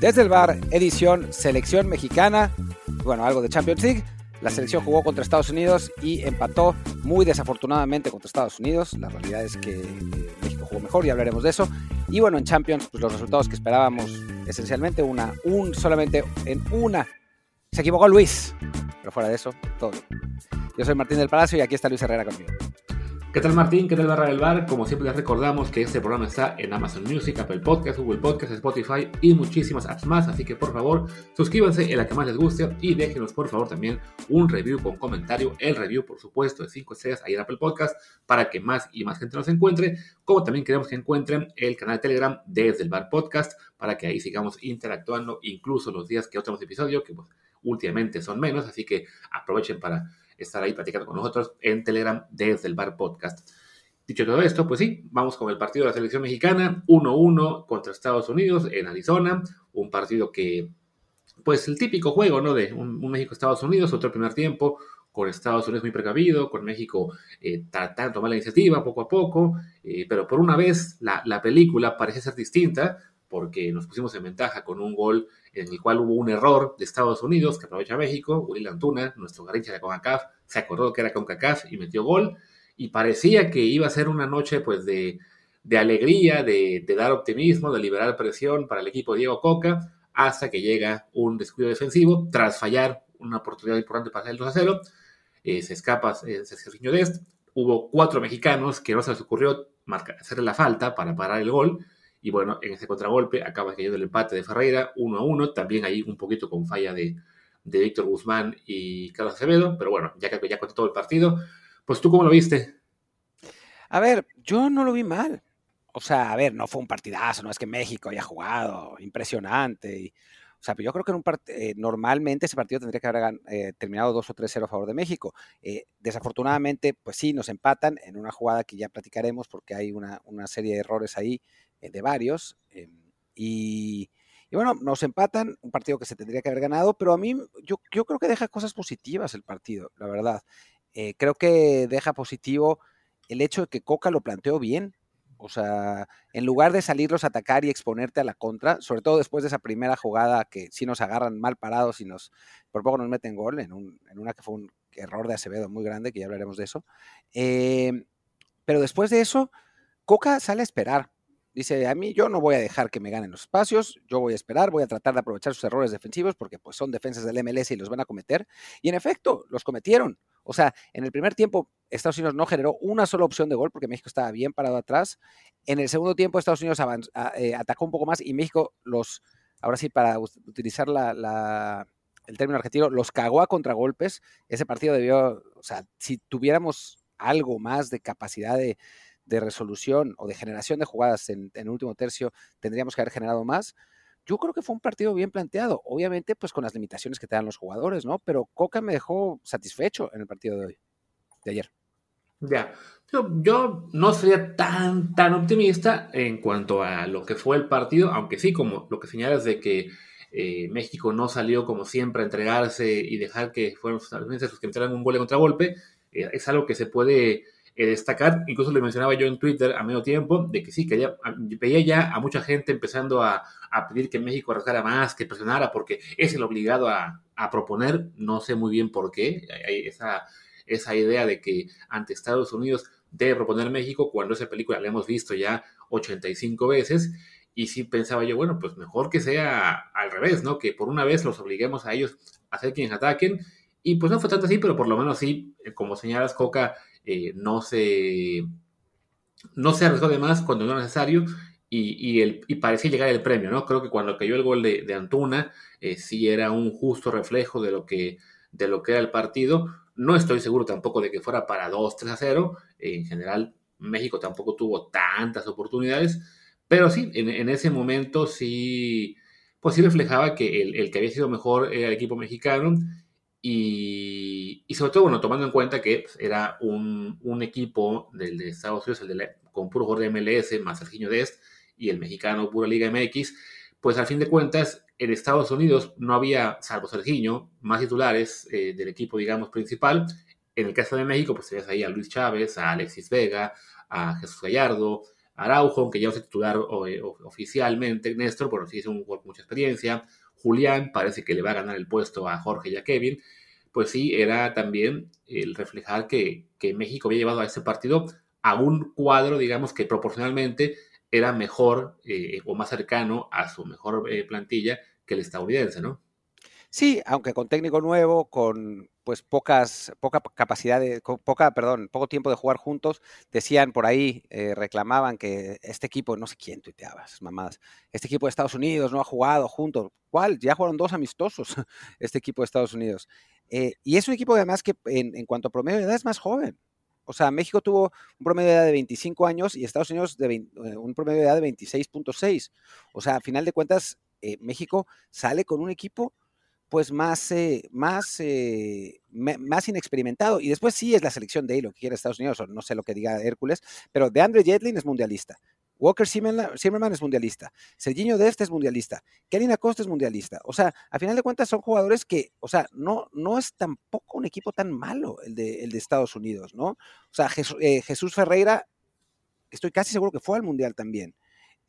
Desde el bar, edición selección mexicana, bueno, algo de Champions League. La selección jugó contra Estados Unidos y empató muy desafortunadamente contra Estados Unidos. La realidad es que eh, México jugó mejor y hablaremos de eso. Y bueno, en Champions, pues los resultados que esperábamos, esencialmente una, un solamente en una. Se equivocó Luis, pero fuera de eso, todo. Yo soy Martín del Palacio y aquí está Luis Herrera conmigo. ¿Qué tal Martín? ¿Qué tal Barra del Bar? Como siempre les recordamos que este programa está en Amazon Music, Apple Podcast, Google Podcast, Spotify y muchísimas apps más, así que por favor suscríbanse en la que más les guste y déjenos por favor también un review con comentario, el review por supuesto de 5 estrellas ahí en Apple Podcast para que más y más gente nos encuentre, como también queremos que encuentren el canal de Telegram desde el Bar Podcast para que ahí sigamos interactuando incluso los días que otros episodios que pues, últimamente son menos, así que aprovechen para estar ahí platicando con nosotros en Telegram desde el Bar Podcast. Dicho todo esto, pues sí, vamos con el partido de la selección mexicana, 1-1 contra Estados Unidos en Arizona, un partido que, pues el típico juego, ¿no? De un, México-Estados Unidos, otro primer tiempo, con Estados Unidos muy precavido, con México eh, tratando de tomar la iniciativa poco a poco, eh, pero por una vez la, la película parece ser distinta, porque nos pusimos en ventaja con un gol en el cual hubo un error de Estados Unidos que aprovecha México. Uri Antuna, nuestro garincha de CONCACAF, se acordó que era CONCACAF y metió gol. Y parecía que iba a ser una noche pues de, alegría, de, dar optimismo, de liberar presión para el equipo de Diego Coca, hasta que llega un descuido defensivo tras fallar una oportunidad importante para hacer el 2 a 0. Eh, se escapa eh, Sergio Dest. Hubo cuatro mexicanos que no se les ocurrió hacerle la falta para parar el gol y bueno, en ese contragolpe acaba cayendo el empate de Ferreira, 1 a 1, también ahí un poquito con falla de, de Víctor Guzmán y Carlos Acevedo, pero bueno, ya que ya contó todo el partido, pues tú cómo lo viste? A ver, yo no lo vi mal. O sea, a ver, no fue un partidazo, no es que México haya jugado impresionante. Y, o sea, pero yo creo que en un eh, normalmente ese partido tendría que haber eh, terminado 2 o 3-0 a favor de México. Eh, desafortunadamente, pues sí, nos empatan en una jugada que ya platicaremos porque hay una, una serie de errores ahí de varios. Em, y, bueno, nos empatan, un partido que se tendría que haber ganado, pero a mí yo, yo creo que deja cosas positivas el partido, la verdad. Eh, creo que deja positivo el hecho de que Coca lo planteó bien. O sea, en lugar de salirlos a atacar y exponerte a la contra, sobre todo después de esa primera jugada que sí nos agarran mal parados y nos por poco nos meten gol, en, en una que fue un error de Acevedo muy grande, que ya hablaremos de eso. Pero después de eso, Coca sale a esperar. Dice, a mí yo no voy a dejar que me ganen los espacios, yo voy a esperar, voy a tratar de aprovechar sus errores defensivos porque pues son defensas del MLS y los van a cometer. Y en efecto, los cometieron. O sea, en el primer tiempo Estados Unidos no generó una sola opción de gol porque México estaba bien parado atrás. En el segundo tiempo Estados Unidos eh, atacó un poco más y México los, ahora sí, para utilizar la, el término argentino, los cagó a contragolpes. Ese partido debió, o sea, si tuviéramos algo más de capacidad de de resolución o de generación de jugadas en, el último tercio tendríamos que haber generado más. Yo creo que fue un partido bien planteado, obviamente pues con las limitaciones que te dan los jugadores, ¿no? Pero Coca me dejó satisfecho en el partido de hoy, de ayer. Ya, yo, no sería tan, tan optimista en cuanto a lo que fue el partido, aunque sí, como lo que señalas de que eh, México no salió como siempre a entregarse y dejar que fueran los que metieran un gol de contragolpe, eh, es algo que se puede eh, destacar, incluso le mencionaba yo en Twitter a medio tiempo, de que sí, que ya, veía ya a mucha gente empezando a, pedir que México arrasara más, que presionara, porque es el obligado a, proponer, no sé muy bien por qué, hay esa, esa idea de que ante Estados Unidos debe proponer México, cuando esa película la hemos visto ya 85 veces, y sí pensaba yo, bueno, pues mejor que sea al revés, ¿no? Que por una vez los obliguemos a ellos a ser quienes ataquen, y pues no fue tanto así, pero por lo menos sí, eh, como señalas, Coca eh, no, se, no se arriesgó de más cuando no era necesario y, el, y parecía llegar el premio, ¿no? Creo que cuando cayó el gol de, Antuna, eh, sí era un justo reflejo de lo, que, de lo que era el partido. No estoy seguro tampoco de que fuera para 2, 3 a 0. en general, México tampoco tuvo tantas oportunidades, pero sí, en, ese momento sí, pues sí reflejaba que el, el, que había sido mejor era el equipo mexicano y, y sobre todo, bueno, tomando en cuenta que pues, era un, un, equipo del de Estados Unidos, el de la, con puro jugador de MLS, más Serginho Dest, y el mexicano Pura Liga MX, pues al fin de cuentas en Estados Unidos no había, salvo Serginho, más titulares eh, del equipo, digamos, principal. En el caso de México, pues tenías ahí a Luis Chávez, a Alexis Vega, a Jesús Gallardo, a Araujo, aunque ya es titular eh, oficialmente, Néstor, pero sí es un jugador con mucha experiencia. Julián parece que le va a ganar el puesto a Jorge y a Kevin. Pues sí, era también el reflejar que, que México había llevado a ese partido a un cuadro, digamos, que proporcionalmente era mejor eh, o más cercano a su mejor eh, plantilla que el estadounidense, ¿no? Sí, aunque con técnico nuevo, con pues pocas, poca capacidad de, poca, perdón, poco tiempo de jugar juntos, decían por ahí, eh, reclamaban que este equipo, no sé quién tuiteaba mamadas, este equipo de Estados Unidos no ha jugado juntos. ¿Cuál? Ya jugaron dos amistosos este equipo de Estados Unidos. y es un equipo además que en, en cuanto a promedio de edad es más joven. O sea, México tuvo un promedio de edad de 25 años y Estados Unidos de eh, un promedio de edad de 26.6. O sea, a final de cuentas, eh, México sale con un equipo pues más, eh, más, más inexperimentado. Y después sí es la selección de ahí, lo que quiere Estados Unidos, o no sé lo que diga Hércules, pero de Andre Jetlin es mundialista. Walker Zimmerman es mundialista. Serginho Dest es mundialista. Kelly Acosta es mundialista. O sea, a final de cuentas son jugadores que, o sea, no, no es tampoco un equipo tan malo el de, el de Estados Unidos, ¿no? O sea, eh, Jesús, Ferreira, estoy casi seguro que fue al mundial también.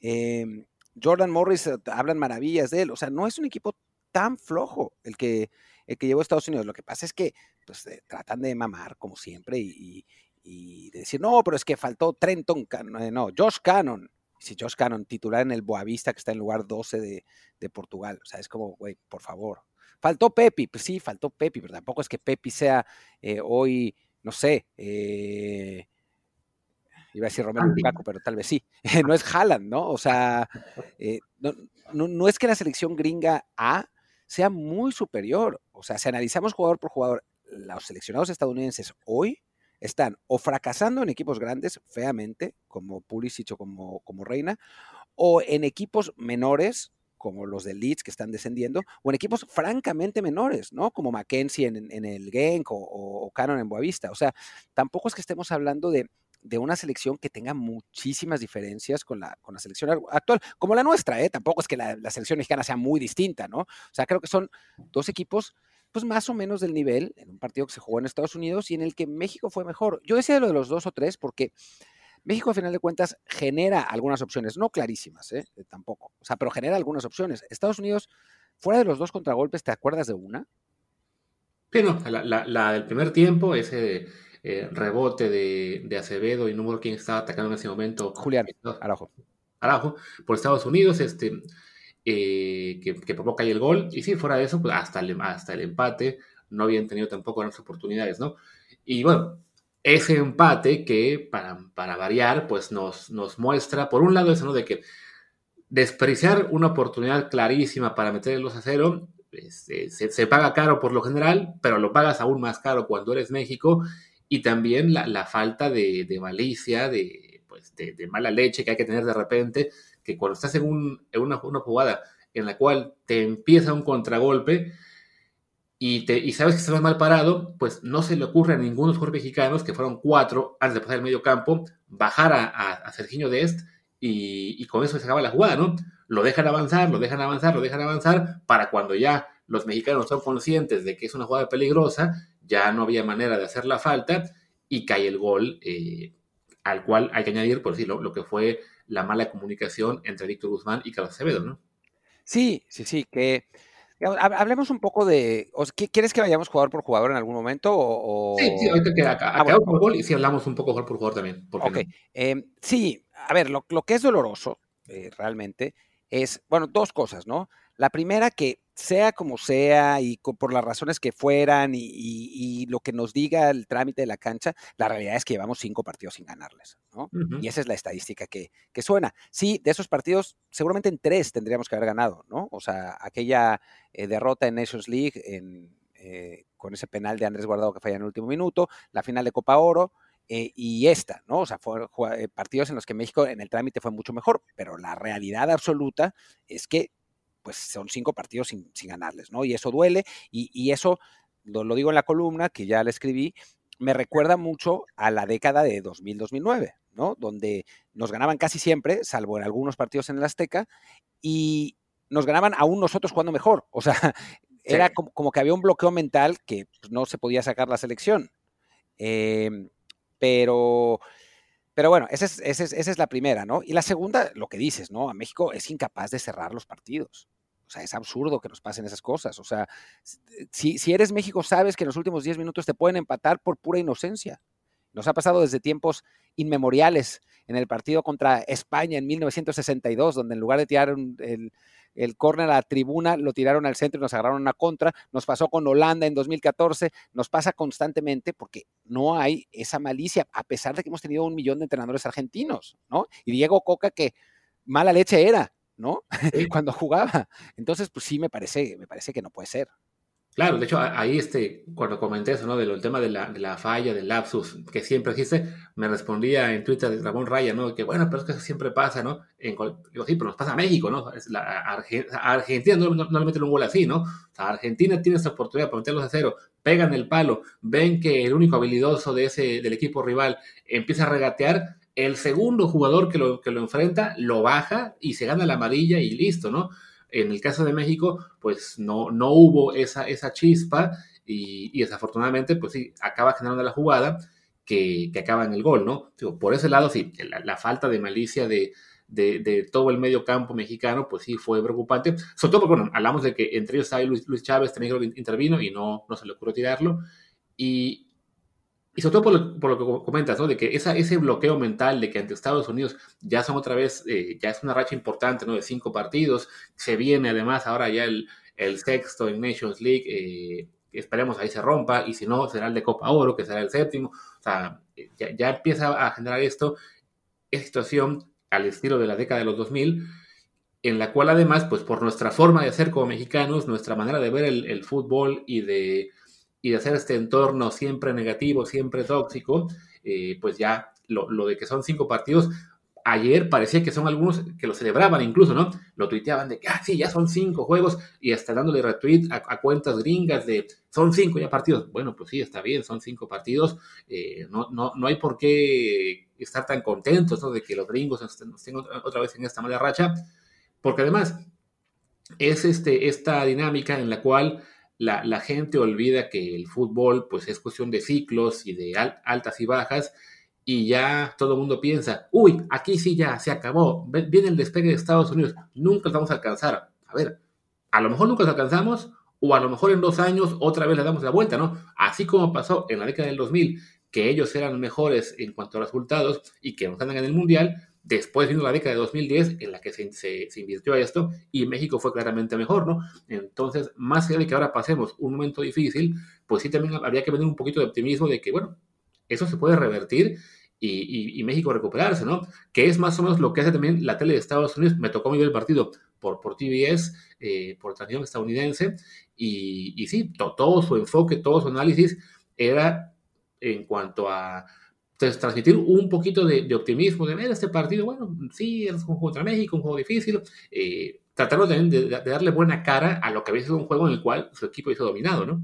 Em, Jordan Morris, eh, hablan maravillas de él. O sea, no es un equipo tan flojo el que, el que llevó a Estados Unidos. Lo que pasa es que pues, eh, tratan de mamar, como siempre, y, y decir, no, pero es que faltó Trenton, eh, no, Josh Cannon. Si Josh Cannon titular en el Boavista, que está en lugar 12 de, de Portugal. O sea, es como, güey, por favor. Faltó Pepi, pues sí, faltó Pepi, pero tampoco es que Pepi sea eh, hoy, no sé, eh, iba a decir Romero Lukaku, pero tal vez sí. no es Haaland, ¿no? O sea, no, no, no, es que la selección gringa A sea muy superior. O sea, si analizamos jugador por jugador, los seleccionados estadounidenses hoy están o fracasando en equipos grandes feamente, como Pulisic o como, como Reina, o en equipos menores, como los de Leeds que están descendiendo, o en equipos francamente menores, ¿no? Como Mackenzie en, el Genk o, o, Canon en Boavista. O sea, tampoco es que estemos hablando de, una selección que tenga muchísimas diferencias con la, con la selección actual, como la nuestra, ¿eh? Tampoco es que la, la selección mexicana sea muy distinta, ¿no? O sea, creo que son dos equipos pues más o menos del nivel en un partido que se jugó en Estados Unidos y en el que México fue mejor. Yo decía lo de los dos o tres porque México a final de cuentas genera algunas opciones, no clarísimas, ¿eh? Eh, tampoco, o sea, pero genera algunas opciones. Estados Unidos, fuera de los dos contragolpes, ¿te acuerdas de una? Sí, no, la, del primer tiempo, ese eh, rebote de, Acevedo y número quién estaba atacando en ese momento. Julián Araujo. Araujo, por Estados Unidos, este, eh, que, provoca ahí el gol. Y si fuera de eso, pues hasta el, hasta el empate no habían tenido tampoco grandes oportunidades, ¿no? Y bueno, ese empate que, para, para variar, pues nos, nos muestra, por un lado, eso, ¿no? De que despreciar una oportunidad clarísima para meter el 2 a 0 este, se, paga caro por lo general, pero lo pagas aún más caro cuando eres México. Y también la, falta de, malicia, de, pues, de, mala leche que hay que tener de repente que cuando estás en, una, jugada en la cual te empieza un contragolpe y, te, y sabes que estás mal parado, pues no se le ocurre a ninguno de los jugadores mexicanos, que fueron cuatro antes de pasar el medio campo, bajar a, a, Serginho Dest y, y, con eso se acaba la jugada, ¿no? Lo dejan avanzar, lo dejan avanzar, lo dejan avanzar, para cuando ya los mexicanos son conscientes de que es una jugada peligrosa, ya no había manera de hacer la falta y cae el gol, eh, al cual hay que añadir, por decirlo, lo que fue la mala comunicación entre Víctor Guzmán y Carlos Acevedo, ¿no? Sí, sí, sí, que hablemos un poco de, ¿quieres que vayamos jugador por jugador en algún momento? O, Sí, sí, ahorita que acá, ah, por gol y sí hablamos un poco jugador por jugador también. Ok, em, sí, a ver, lo, que es doloroso eh, realmente es, bueno, dos cosas, ¿no? La primera que sea como sea y por las razones que fueran y, lo que nos diga el trámite de la cancha, la realidad es que llevamos cinco partidos sin ganarles, ¿no? Y esa es la estadística que, suena. Sí, de esos partidos, seguramente en tres tendríamos que haber ganado, ¿no? O sea, aquella eh, derrota en Nations League eh, con ese penal de Andrés Guardado que falla en el último minuto, la final de Copa Oro, eh, y esta, ¿no? O sea, fueron partidos en los que México en el trámite fue mucho mejor, pero la realidad absoluta es que pues son cinco partidos sin, ganarles, ¿no? Y eso duele y, eso, lo, lo, digo en la columna que ya le escribí, me recuerda mucho a la década de 2000-2009, ¿no? Donde nos ganaban casi siempre, salvo en algunos partidos en el Azteca, y nos ganaban aún nosotros jugando mejor. O sea, era como, que había un bloqueo mental que pues, no se podía sacar la selección. Em, pero pero bueno, esa es, esa, es, la primera, ¿no? Y la segunda, lo que dices, ¿no? A México es incapaz de cerrar los partidos. O sea, es absurdo que nos pasen esas cosas. O sea, si, si eres México, sabes que en los últimos 10 minutos te pueden empatar por pura inocencia. Nos ha pasado desde tiempos inmemoriales en el partido contra España en 1962, donde en lugar de tirar el, el córner a la tribuna, lo tiraron al centro y nos agarraron una contra. Nos pasó con Holanda en 2014, nos pasa constantemente porque no hay esa malicia, a pesar de que hemos tenido un millón de entrenadores argentinos, ¿no? Y Diego Coca, que mala leche era, ¿no? Cuando jugaba. Entonces, pues sí, me parece, me parece que no puede ser. Claro, de hecho, ahí este, cuando comenté eso, ¿no? Del tema de la, de la, falla, del lapsus, que siempre existe, me respondía en Twitter de Ramón Raya, ¿no? Que bueno, pero es que eso siempre pasa, ¿no? En, digo, sí, pero nos pasa a México, ¿no? Es la, Argentina no, no, le meten un gol así, ¿no? Argentina tiene esa oportunidad para meterlos a cero, pegan el palo, ven que el único habilidoso de ese, del equipo rival empieza a regatear, el segundo jugador que lo, que lo enfrenta lo baja y se gana la amarilla y listo, ¿no? En el caso de México, pues no, no hubo esa, esa chispa y, desafortunadamente, pues sí, acaba generando la jugada que, que acaba en el gol, ¿no? por ese lado, sí, la, falta de malicia de, de, todo el medio campo mexicano, pues sí fue preocupante. Sobre todo porque, bueno, hablamos de que entre ellos hay Luis, Luis Chávez, también que intervino y no, no se le ocurrió tirarlo. Y, y sobre todo por lo, que comentas, ¿no? De que esa, ese bloqueo mental de que ante Estados Unidos ya son otra vez, eh, ya es una racha importante, ¿no? De cinco partidos. Se viene además ahora ya el, el sexto en Nations League. Eh, esperemos ahí se rompa. Y si no, será el de Copa Oro, que será el séptimo. O sea, ya, ya empieza a generar esto, esta situación al estilo de la década de los 2000 en la cual además, pues por nuestra forma de ser como mexicanos, nuestra manera de ver el, el fútbol y de y de hacer este entorno siempre negativo, siempre tóxico, eh, pues ya lo, de que son cinco partidos, ayer parecía que son algunos que lo celebraban incluso, ¿no? Lo tuiteaban de que, ah, sí, ya son cinco juegos y hasta dándole retweet a, cuentas gringas de, son cinco ya partidos. Bueno, pues sí, está bien, son cinco partidos. Eh, no, no, no hay por qué estar tan contentos, ¿no? De que los gringos estén, otra vez en esta mala racha, porque además es este, esta dinámica en la cual la, gente olvida que el fútbol pues es cuestión de ciclos y de altas y bajas y ya todo el mundo piensa, uy, aquí sí ya se acabó, viene el despegue de Estados Unidos, nunca lo vamos a alcanzar. A ver, a lo mejor nunca lo alcanzamos o a lo mejor en dos años otra vez le damos la vuelta, ¿no? Así como pasó en la década del 2000, que ellos eran mejores en cuanto a resultados y que nos ganan en el Mundial, Después vino la década de 2010 en la que se, se, invirtió a esto y México fue claramente mejor, ¿no? Entonces, más allá de que ahora pasemos un momento difícil, pues sí también habría que tener un poquito de optimismo de que, bueno, eso se puede revertir y, México recuperarse, ¿no? Que es más o menos lo que hace también la tele de Estados Unidos. Me tocó ver el partido por, por TBS, eh, por transmisión estadounidense, y, y sí, todo su enfoque, todo su análisis era en cuanto a transmitir un poquito de, optimismo, de ver este partido, bueno, sí, es un juego contra México, un juego difícil, eh, también de, darle buena cara a lo que había sido un juego en el cual su equipo hizo dominado, ¿no?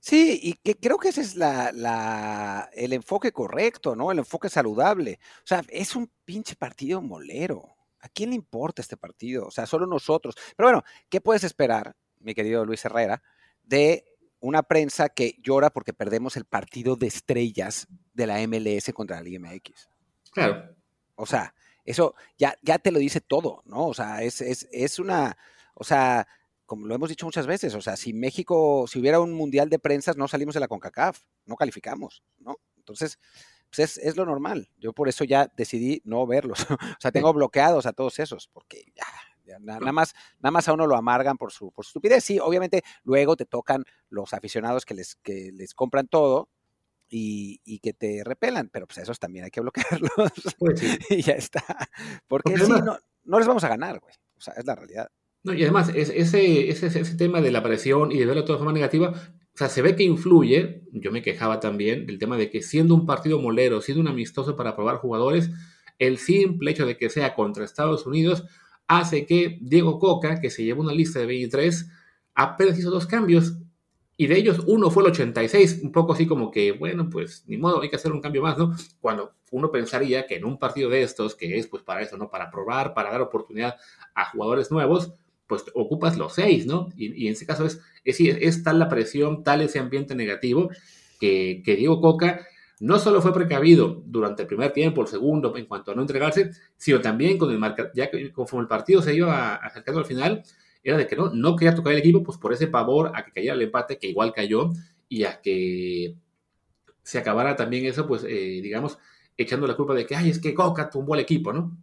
Sí, y que creo que ese es la, el enfoque correcto, ¿no? El enfoque saludable. O sea, es un pinche partido molero. ¿A quién le importa este partido? O sea, solo nosotros. Pero bueno, ¿qué puedes esperar, mi querido Luis Herrera, de una prensa que llora porque perdemos el partido de estrellas de la MLS contra la Liga MX. Claro. O sea, eso ya, ya te lo dice todo, ¿no? O sea, es, es, es una, o sea, como lo hemos dicho muchas veces, o sea, si México, si hubiera un mundial de prensas, no salimos de la CONCACAF, no calificamos, ¿no? Entonces, pues es, es, lo normal. Yo por eso ya decidí no verlos. o sea, tengo bloqueados a todos esos, porque ya, nada, más, nada más a uno lo amargan por su, por su estupidez. Sí, obviamente luego te tocan los aficionados que les, que les compran todo y, que te repelan, pero pues esos también hay que bloquearlos. Pues y ya está. Porque, no, no les vamos a ganar, güey. O sea, es la realidad. No, y además, ese, ese, ese tema de la presión y de verlo de toda forma negativa, o sea, se ve que influye, yo me quejaba también del tema de que siendo un partido molero, siendo un amistoso para probar jugadores, el simple hecho de que sea contra Estados Unidos hace que Diego Coca, que se llevó una lista de 23, apenas hizo dos cambios. Y de ellos uno fue el 86, un poco así como que, bueno, pues ni modo, hay que hacer un cambio más, ¿no? Cuando uno pensaría que en un partido de estos, que es pues para eso, ¿no? Para probar, para dar oportunidad a jugadores nuevos, pues ocupas los seis, ¿no? Y, en ese caso es, es, es, tal la presión, tal ese ambiente negativo, que, que Diego Coca no solo fue precavido durante el primer tiempo, el segundo, en cuanto a no entregarse, sino también con el marca, ya que conforme el partido se iba acercando al final, era de que no, no quería tocar el equipo, pues por ese pavor a que cayera el empate, que igual cayó, y a que se acabara también eso, pues, eh, digamos, echando la culpa de que, ay, es que Coca tumbó el equipo, ¿no?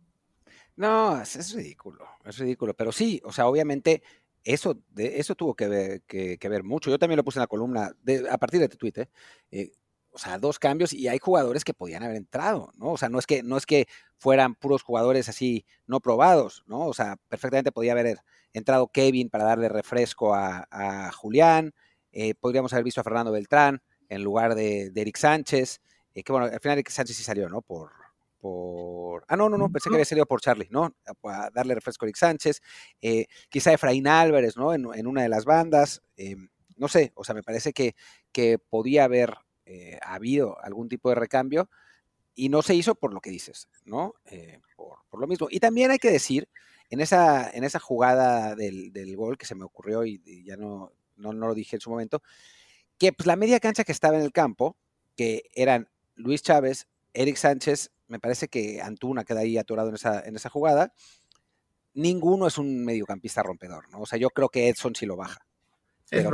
No, es, ridículo, es ridículo, pero sí, o sea, obviamente eso, de, eso tuvo que ver, que, ver, mucho. Yo también lo puse en la columna de, a partir de tu tweet, ¿eh? Eh, o sea, dos cambios y hay jugadores que podían haber entrado, ¿no? O sea, no es que, no es que fueran puros jugadores así no probados, ¿no? O sea, perfectamente podía haber entrado Kevin para darle refresco a, Julián, eh, podríamos haber visto a Fernando Beltrán en lugar de, Eric Sánchez, eh, que bueno, al final Eric Sánchez sí salió, ¿no? Por, por... Ah, no, no, no, pensé que había salido por Charlie, ¿no? A darle refresco a Eric Sánchez, eh, quizá Efraín Álvarez, ¿no? En, en, una de las bandas, no sé, o sea, me parece que, que podía haber habido algún tipo de recambio y no se hizo por lo que dices, ¿no? por, por, lo mismo. Y también hay que decir en esa, en esa jugada del, gol que se me ocurrió y, ya no, no, lo dije en su momento, que pues la media cancha que estaba en el campo, que eran Luis Chávez, Eric Sánchez, me parece que Antuna queda ahí atorado en esa, en esa jugada, ninguno es un mediocampista rompedor, ¿no? O sea, yo creo que Edson sí lo baja. Pero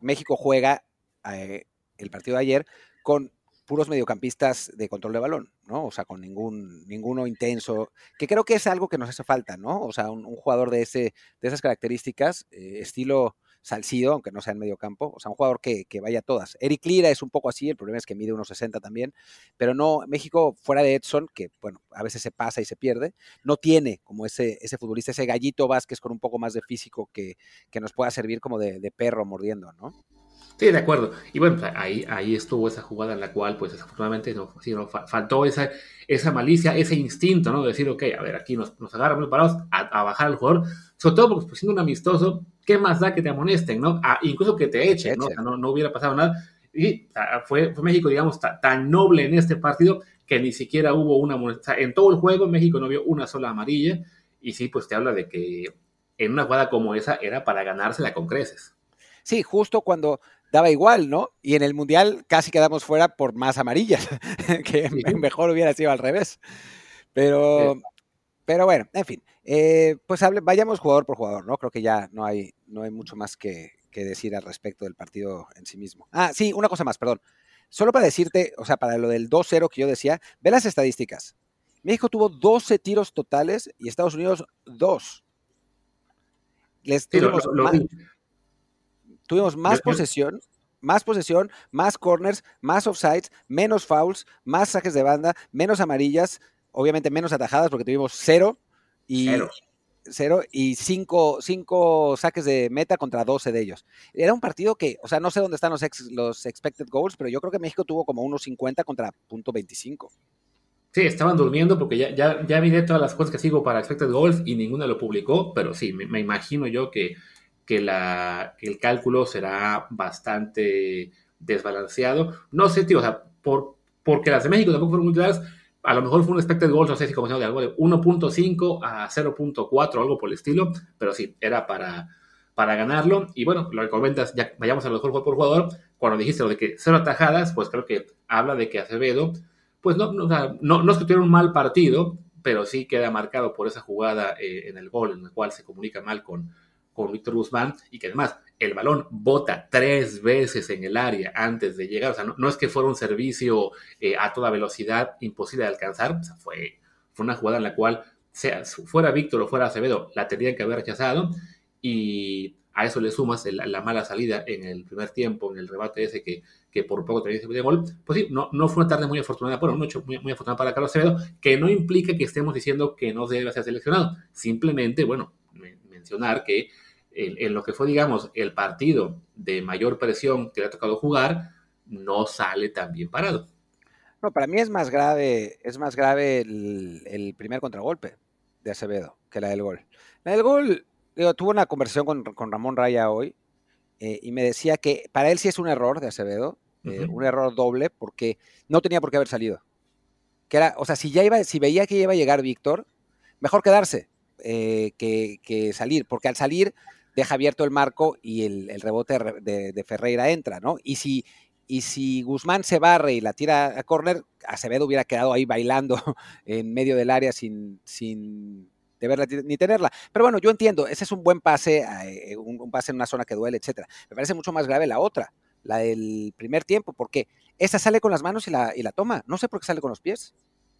México, juega eh, el partido de ayer con puros mediocampistas de control de balón, ¿no? O sea, con ningún, ninguno intenso, que creo que es algo que nos hace falta, ¿no? O sea, un, jugador de, ese, de esas características, eh, estilo Salcido, aunque no sea en medio campo, o sea, un jugador que, que, vaya a todas. Eric Lira es un poco así, el problema es que mide unos 60 también, pero no, México fuera de Edson, que bueno, a veces se pasa y se pierde, no tiene como ese, ese futbolista, ese gallito Vázquez con un poco más de físico que, que nos pueda servir como de, de perro mordiendo, ¿no? Sí, de acuerdo. Y bueno, pues, ahí, ahí estuvo esa jugada en la cual, pues desafortunadamente, no, sí, no faltó esa, esa malicia, ese instinto, ¿no? De decir, ok, a ver, aquí nos, nos agarran parados a, bajar al jugador, sobre todo porque pues, siendo un amistoso, ¿qué más da que te amonesten, ¿no? incluso que te echen, ¿no? ¿no? ¿no? hubiera pasado nada. Y fue, fue México, digamos, tan noble en este partido que ni siquiera hubo una amonesta. En todo el juego, México no vio una sola amarilla. Y sí, pues te habla de que en una jugada como esa era para ganársela con creces. Sí, justo cuando daba igual, ¿no? Y en el Mundial casi quedamos fuera por más amarillas, que mejor hubiera sido al revés. Pero, pero bueno, en fin, eh, pues vayamos jugador por jugador, ¿no? Creo que ya no hay, no hay mucho más que, decir al respecto del partido en sí mismo. Ah, sí, una cosa más, perdón. Solo para decirte, o sea, para lo del 2-0 que yo decía, ve las estadísticas. México tuvo 12 tiros totales y Estados Unidos 2. Les tuvimos Tuvimos más posesión, más posesión, más corners, más offsides, menos fouls, más saques de banda, menos amarillas, obviamente menos atajadas porque tuvimos cero y cero, y cinco, cinco, saques de meta contra 12 de ellos. Era un partido que, o sea, no sé dónde están los, los expected goals, pero yo creo que México tuvo como unos 50 contra punto 25. Sí, estaban durmiendo porque ya, ya, ya miré todas las cosas que sigo para expected goals y ninguna lo publicó, pero sí, me imagino yo que que, la, el cálculo será bastante desbalanceado. No sé, tío, o sea, por, porque las de México tampoco fueron muy claras, a lo mejor fue un expected goal, no sé si como de algo de 1.5 a 0.4 algo por el estilo, pero sí, era para, para ganarlo. Y bueno, lo que comentas, ya vayamos a lo mejor jugador por jugador, cuando dijiste lo de que cero atajadas, pues creo que habla de que Acevedo, pues no, no, no, no es que tuviera un mal partido, pero sí queda marcado por esa jugada eh, en el gol, en el cual se comunica mal con, con Víctor Guzmán y que además el balón bota tres veces en el área antes de llegar. O sea, no, es que fuera un servicio eh, a toda velocidad imposible de alcanzar. O sea, fue, fue una jugada en la cual sea fuera Víctor o fuera Acevedo, la tendrían que haber rechazado y a eso le sumas la mala salida en el primer tiempo, en el rebate ese que, que por poco tenía de gol, pues sí, no, no fue una tarde muy afortunada, bueno, una noche muy, muy afortunada para Carlos Acevedo, que no implica que estemos diciendo que no debe ser seleccionado, simplemente, bueno, mencionar que en, lo que fue, digamos, el partido de mayor presión que le ha tocado jugar, no sale tan bien parado. No, para mí es más grave, es más grave el, primer contragolpe de Acevedo que la del gol. La del gol, digo, tuve una conversación con, con Ramón Raya hoy eh, y me decía que para él sí es un error de Acevedo, eh, un error doble, porque no tenía por qué haber salido. Que era, o sea, si ya iba, si veía que iba a llegar Víctor, mejor quedarse eh, que, salir, porque al salir deja abierto el marco y el, rebote de, Ferreira entra, ¿no? Y si, y si Guzmán se barre y la tira a córner, Acevedo hubiera quedado ahí bailando en medio del área sin, sin ni tenerla. Pero bueno, yo entiendo, ese es un buen pase, eh, un, pase en una zona que duele, etcétera. Me parece mucho más grave la otra, la del primer tiempo, porque esa sale con las manos y la, y la toma. No sé por qué sale con los pies.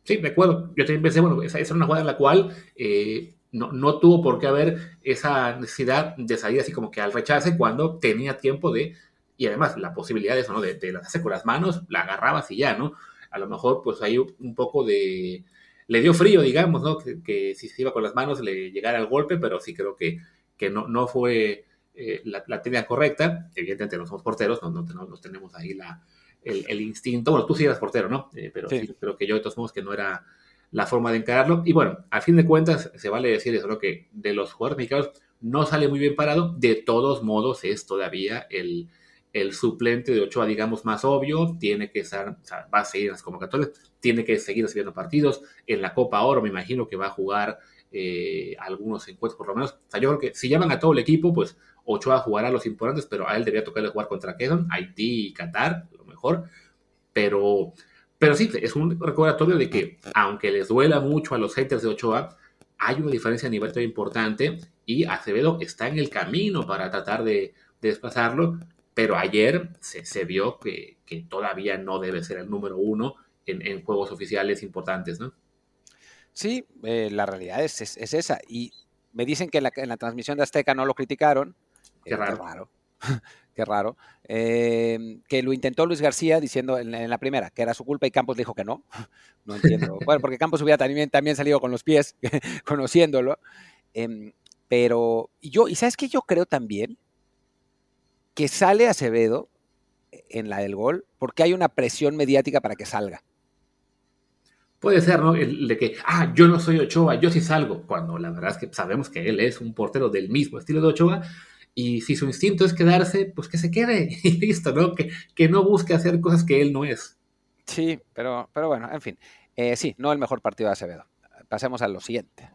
Sí, me acuerdo. Yo también pensé, bueno, esa, esa era una jugada en la cual eh, no, no, tuvo por qué haber esa necesidad de salir así como que al rechace cuando tenía tiempo de, y además la posibilidad de eso, ¿no? De, de hacerse con las manos, la agarrabas y ya, ¿no? A lo mejor pues hay un poco de, le dio frío, digamos, ¿no? Que, si se iba con las manos le llegara el golpe, pero sí creo que, que no, no fue eh, la, la correcta. Evidentemente no somos porteros, no, no, tenemos ahí la, el, instinto. Bueno, tú sí eras portero, ¿no? Eh, pero sí. creo que yo de todos modos que no era la forma de encararlo. Y bueno, al fin de cuentas, se vale decir eso, que de los jugadores mexicanos no sale muy bien parado. De todos modos, es todavía el, el suplente de Ochoa, digamos, más obvio. Tiene que estar, o sea, va a seguir en las convocatorias tiene que seguir recibiendo partidos. En la Copa Oro me imagino que va a jugar eh, algunos encuentros por lo menos. O sea, yo creo que si llaman a todo el equipo, pues Ochoa jugará los importantes, pero a él debería tocarle jugar contra Quedon, Haití y Qatar, a lo mejor. Pero, pero sí, es un recordatorio de que aunque les duela mucho a los haters de Ochoa, hay una diferencia a nivel muy importante y Acevedo está en el camino para tratar de, desplazarlo, pero ayer se, vio que, que, todavía no debe ser el número uno en, juegos oficiales importantes, ¿no? Sí, eh, la realidad es, es, esa. Y me dicen que en la, transmisión de Azteca no lo criticaron. Qué eh, raro. Qué raro. Eh, que lo intentó Luis García diciendo en, la primera que era su culpa y Campos dijo que no. No entiendo. bueno, porque Campos hubiera también, también salido con los pies, conociéndolo. Em, pero yo, y sabes que yo creo también que sale Acevedo en la del gol porque hay una presión mediática para que salga. Puede ser, ¿no? El de que, ah, yo no soy Ochoa, yo sí salgo, cuando la verdad es que sabemos que él es un portero del mismo estilo de Ochoa, y si su instinto es quedarse, pues que se quede y listo, ¿no? Que, que no busque hacer cosas que él no es. Sí, pero, pero bueno, en fin. Eh, sí, no el mejor partido de Acevedo. Pasemos a lo siguiente.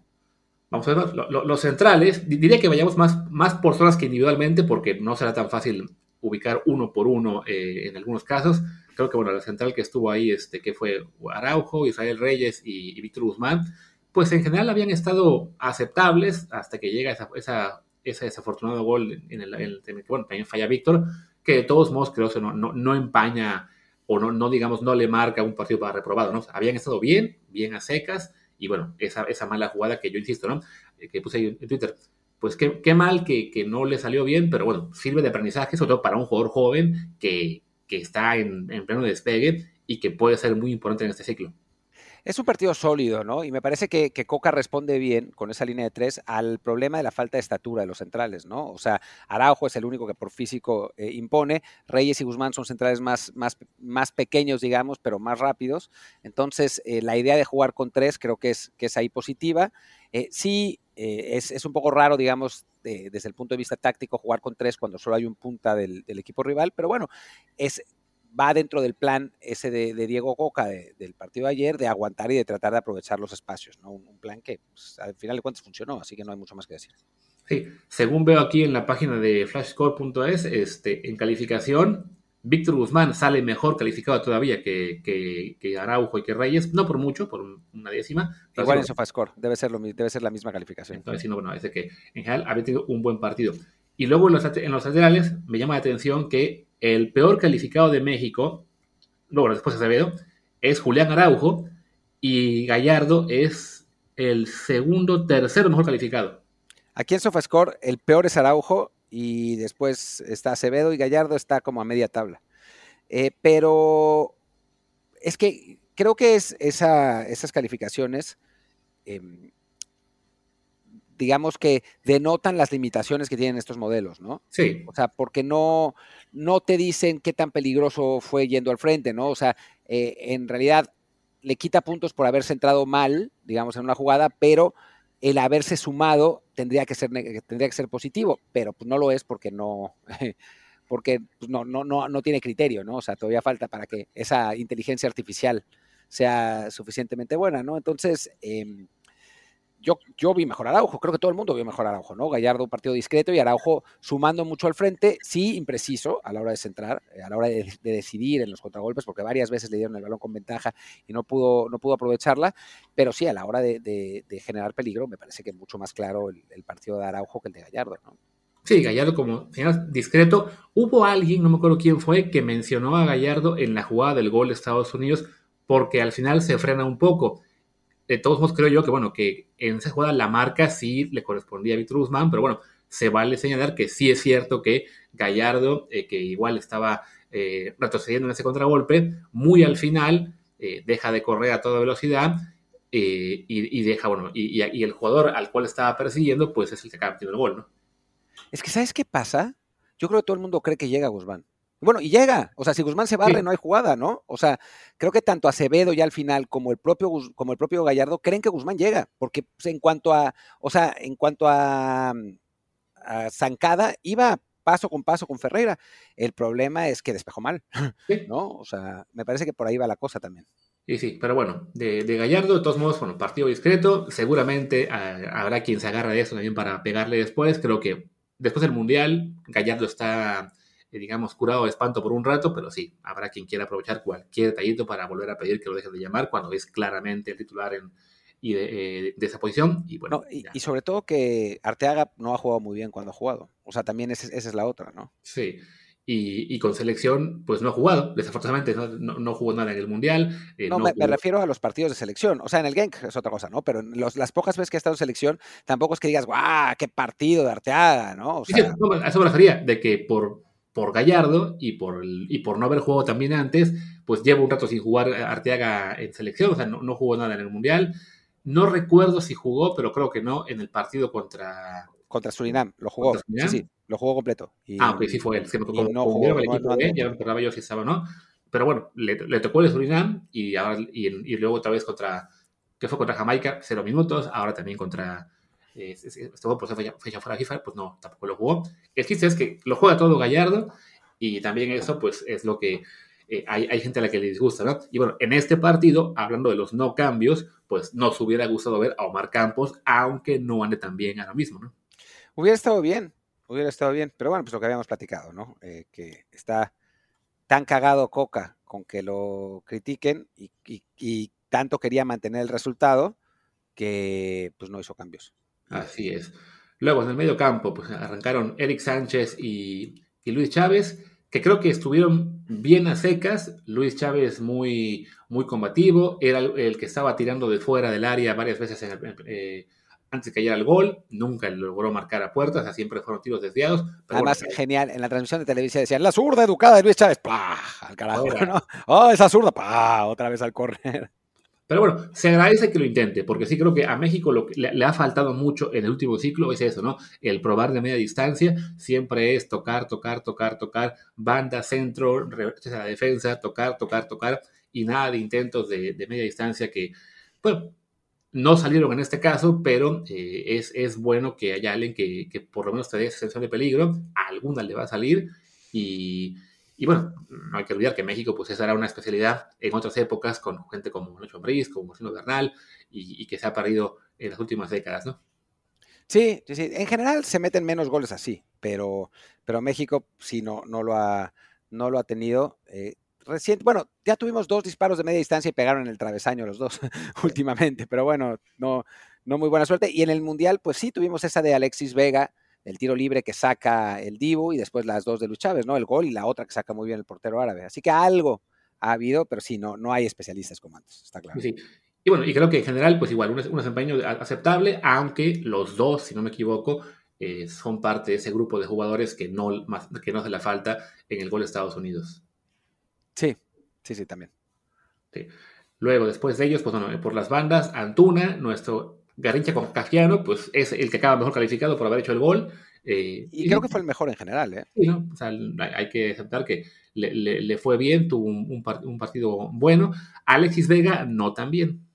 Vamos a ver, los centrales, diría que vayamos más, más por zonas que individualmente, porque no será tan fácil ubicar uno por uno eh, en algunos casos. Creo que, bueno, la central que estuvo ahí, este, que fue Araujo, Israel Reyes y, Víctor Guzmán, pues en general habían estado aceptables hasta que llega esa, esa, ese desafortunado gol en el, en el, bueno, también falla Víctor, que de todos modos creo que no, no, empaña o no, no, digamos, no le marca un partido para reprobado, ¿no? Habían estado bien, bien a secas, y bueno, esa, esa mala jugada que yo insisto, ¿no? Eh, que puse ahí en Twitter, pues qué, qué mal que, que, no le salió bien, pero bueno, sirve de aprendizaje, sobre todo para un jugador joven que, que está en, pleno despegue y que puede ser muy importante en este ciclo. Es un partido sólido, ¿no? Y me parece que, que, Coca responde bien con esa línea de tres al problema de la falta de estatura de los centrales, ¿no? O sea, Araujo es el único que por físico eh, impone, Reyes y Guzmán son centrales más, más, más pequeños, digamos, pero más rápidos. Entonces, eh, la idea de jugar con tres creo que es, que es ahí positiva. Eh, sí, eh, es, un poco raro, digamos, desde el punto de vista táctico, jugar con tres cuando solo hay un punta del, equipo rival, pero bueno, es, va dentro del plan ese de, Diego Coca del partido de ayer, de aguantar y de tratar de aprovechar los espacios, ¿no? Un, plan que pues, al final de cuentas funcionó, así que no hay mucho más que decir. Sí, según veo aquí en la página de flashscore.es, este, en calificación, Víctor Guzmán sale mejor calificado todavía que, que, Araujo y que Reyes, no por mucho, por una décima. Igual en SofaScore, debe ser, lo, debe ser la misma calificación. Entonces, sí, no, bueno, es de que en general había tenido un buen partido. Y luego en los, en los laterales me llama la atención que el peor calificado de México, luego después de Acevedo, es Julián Araujo y Gallardo es el segundo, tercero mejor calificado. Aquí en SofaScore el peor es Araujo y después está Acevedo y Gallardo está como a media tabla. Eh, pero es que creo que es esas calificaciones, em, digamos que denotan las limitaciones que tienen estos modelos, ¿no? Sí. O sea, porque no, no te dicen qué tan peligroso fue yendo al frente, ¿no? O sea, eh, en realidad le quita puntos por haberse entrado mal, digamos, en una jugada, pero el haberse sumado tendría que ser, tendría que ser positivo, pero pues no lo es porque no, porque pues, no, no, no, no tiene criterio, ¿no? O sea, todavía falta para que esa inteligencia artificial sea suficientemente buena, ¿no? Entonces, eh, yo, vi mejor Araujo, creo que todo el mundo vio mejor Araujo, ¿no? Gallardo un partido discreto y Araujo sumando mucho al frente, sí impreciso a la hora de centrar, eh, a la hora de, decidir en los contragolpes, porque varias veces le dieron el balón con ventaja y no pudo, no pudo aprovecharla, pero sí a la hora de, generar peligro me parece que mucho más claro el, partido de Araujo que el de Gallardo, ¿no? Sí, Gallardo como discreto. Hubo alguien, no me acuerdo quién fue, que mencionó a Gallardo en la jugada del gol de Estados Unidos porque al final se frena un poco de todos modos creo yo que, bueno, que en esa jugada la marca sí le correspondía a Víctor Guzmán, pero bueno, se vale señalar que sí es cierto que Gallardo, eh, que igual estaba eh, retrocediendo en ese contragolpe, muy al final eh, deja de correr a toda velocidad y, deja, bueno, y, el jugador al cual estaba persiguiendo, pues es el que acaba metiendo el gol, ¿no? Es que, ¿sabes qué pasa? Yo creo que todo el mundo cree que llega Guzmán. Bueno, y llega. O sea, si Guzmán se barre, no hay jugada, ¿no? O sea, creo que tanto Acevedo ya al final como el propio como el propio Gallardo creen que Guzmán llega. Porque pues, en cuanto a, o sea, en cuanto a, a Zancada, iba paso con paso con Ferreira. El problema es que despejó mal, ¿no? O sea, me parece que por ahí va la cosa también. Sí, sí, pero bueno, de, Gallardo, de todos modos, bueno, partido discreto. Seguramente ah, habrá quien se agarre de eso también para pegarle después. Creo que después del Mundial, Gallardo está digamos, curado de espanto por un rato, pero sí, habrá quien quiera aprovechar cualquier detallito para volver a pedir que lo dejen de llamar cuando es claramente el titular en, y de, eh, esa posición. Y, bueno, y, sobre todo que Arteaga no ha jugado muy bien cuando ha jugado. O sea, también esa, es la otra, ¿no? Sí. Y, con selección, pues no ha jugado, desafortunadamente, no, jugó nada en el Mundial. Eh, no, me, refiero a los partidos de selección. O sea, en el Genk es otra cosa, ¿no? Pero en las pocas veces que ha estado en selección, tampoco es que digas, ¡guau! ¡Qué partido de Arteaga! ¿no? O sea, sí, a eso me refería, de que por, por Gallardo y por, y por no haber jugado también antes, pues lleva un rato sin jugar Arteaga en selección, o sea, no, jugó nada en el Mundial. No recuerdo si jugó, pero creo que no, en el partido contra... Contra Surinam, lo jugó. Sí, sí, lo jugó completo. ah, ok, sí fue él. no jugó, el equipo, ya me acordaba yo si estaba no. Pero bueno, le, tocó el Surinam y, ahora, y, y, luego otra vez contra... que fue contra Jamaica? Cero minutos, ahora también contra estuvo por ser fecha, fuera FIFA, pues no, tampoco lo jugó. El chiste es que lo juega todo Gallardo y también eso pues es lo que eh, hay, hay, gente a la que le disgusta, ¿no? Y bueno, en este partido, hablando de los no cambios, pues nos hubiera gustado ver a Omar Campos, aunque no ande tan bien ahora mismo, ¿no? Hubiera estado bien, hubiera estado bien, pero bueno, pues lo que habíamos platicado, ¿no? Eh, que está tan cagado Coca con que lo critiquen y, y tanto quería mantener el resultado que pues no hizo cambios. Así es. Luego, en el medio campo, pues arrancaron Eric Sánchez y, Luis Chávez, que creo que estuvieron bien a secas. Luis Chávez muy, muy combativo, era el, que estaba tirando de fuera del área varias veces eh, antes de que cayera el gol. Nunca logró marcar a puertas, o siempre fueron tiros desviados. Además, genial, en la transmisión de televisión decían, la zurda educada de Luis Chávez, ¡pah! Al carajo, ¿no? ¡Oh, esa zurda! ¡pah! Otra vez al córner. Pero bueno, se agradece que lo intente, porque sí creo que a México lo que le, ha faltado mucho en el último ciclo es eso, ¿no? El probar de media distancia siempre es tocar, tocar, tocar, tocar, banda, centro, la defensa, tocar, tocar, tocar, y nada de intentos de, media distancia que, bueno, no salieron en este caso, pero eh, es, es, bueno que haya alguien que, que por lo menos te dé sensación de peligro, a alguna le va a salir, y y bueno, no hay que olvidar que México, pues esa era una especialidad en otras épocas con gente como Nacho Ambriz, como Marcelo Bernal, y, que se ha perdido en las últimas décadas, ¿no? Sí, sí, sí. En general se meten menos goles así, pero, pero México sí no, no, lo, ha, no lo ha tenido. Eh, reciente, bueno, ya tuvimos dos disparos de media distancia y pegaron en el travesaño los dos últimamente, pero bueno, no, no muy buena suerte. Y en el Mundial, pues sí, tuvimos esa de Alexis Vega, el tiro libre que saca el Divo y después las dos de Luis Chávez, ¿no? El gol y la otra que saca muy bien el portero árabe. Así que algo ha habido, pero sí, no, no hay especialistas como antes, está claro. Sí. Y bueno, y creo que en general, pues igual, un, un desempeño aceptable, aunque los dos, si no me equivoco, eh, son parte de ese grupo de jugadores que no, que no hace la falta en el gol de Estados Unidos. Sí, sí, sí, también. Luego, después de ellos, pues bueno, por las bandas, Antuna, nuestro Garrincha con Cajiano, pues es el que acaba mejor calificado por haber hecho el gol. Eh, y, creo que fue el mejor en general, ¿eh? Sí, ¿no? o sea, hay que aceptar que le, fue bien, tuvo un, un, partido bueno. Alexis Vega no tan bien.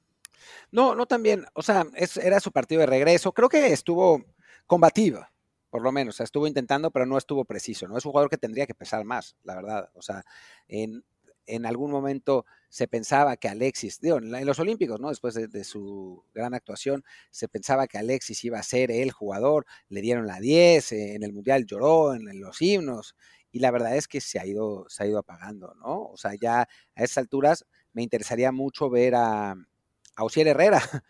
No, no tan bien. O sea, era su partido de regreso. Creo que estuvo combativa, por lo menos. O sea, estuvo intentando, pero no estuvo preciso. No es un jugador que tendría que pesar más, la verdad. O sea, en, en algún momento se pensaba que Alexis, digo, en los Olímpicos, ¿no? Después de, su gran actuación, se pensaba que Alexis iba a ser el jugador, le dieron la 10, eh, en el Mundial lloró, en, los himnos, y la verdad es que se ha ido, se ha ido apagando, ¿no? O sea, ya a esas alturas me interesaría mucho ver a, a Herrera,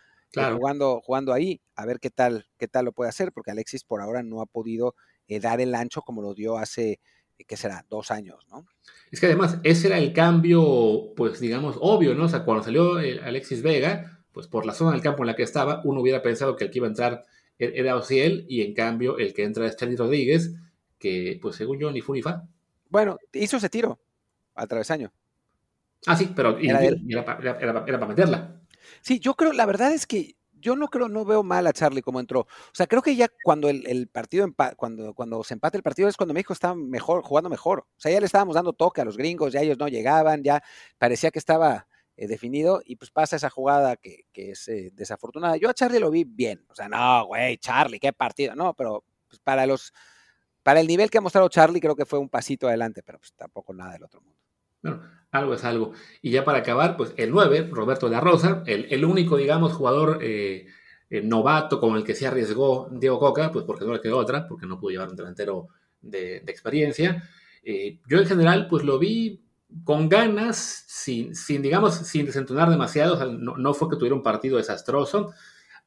jugando, jugando ahí, a ver qué tal, qué tal lo puede hacer, porque Alexis por ahora no ha podido eh, dar el ancho como lo dio hace, eh, ¿qué será? Dos años, ¿no? Es que además ese era el cambio, pues digamos, obvio, ¿no? O sea, cuando salió eh, Alexis Vega, pues por la zona del campo en la que estaba, uno hubiera pensado que el que iba a entrar e-, era Ociel y en cambio el que entra es Charlie Rodríguez, que pues según yo ni fu ni fa. Bueno, hizo ese tiro al travesaño. Ah, sí, pero era para meterla. Sí, yo creo, la verdad es que yo no creo, no veo mal a Charlie como entró. O sea, creo que ya cuando el, partido, cuando, cuando se empate el partido es cuando México estaba mejor, jugando mejor. O sea, ya le estábamos dando toque a los gringos, ya ellos no llegaban, ya parecía que estaba eh, definido y pues pasa esa jugada que, es eh, desafortunada. Yo a Charlie lo vi bien. O sea, no, güey, Charlie, qué partido. No, pero pues, para los, para el nivel que ha mostrado Charlie creo que fue un pasito adelante, pero pues tampoco nada del otro mundo. Bueno, algo es algo. Y ya para acabar, pues el 9, Roberto de la Rosa, el, único, digamos, jugador eh, eh, novato con el que se arriesgó Diego Coca, pues porque no le quedó otra, porque no pudo llevar un delantero de, experiencia. Eh, yo en general, pues lo vi con ganas, sin, sin digamos, sin desentonar demasiado. no, fue que tuviera un partido desastroso,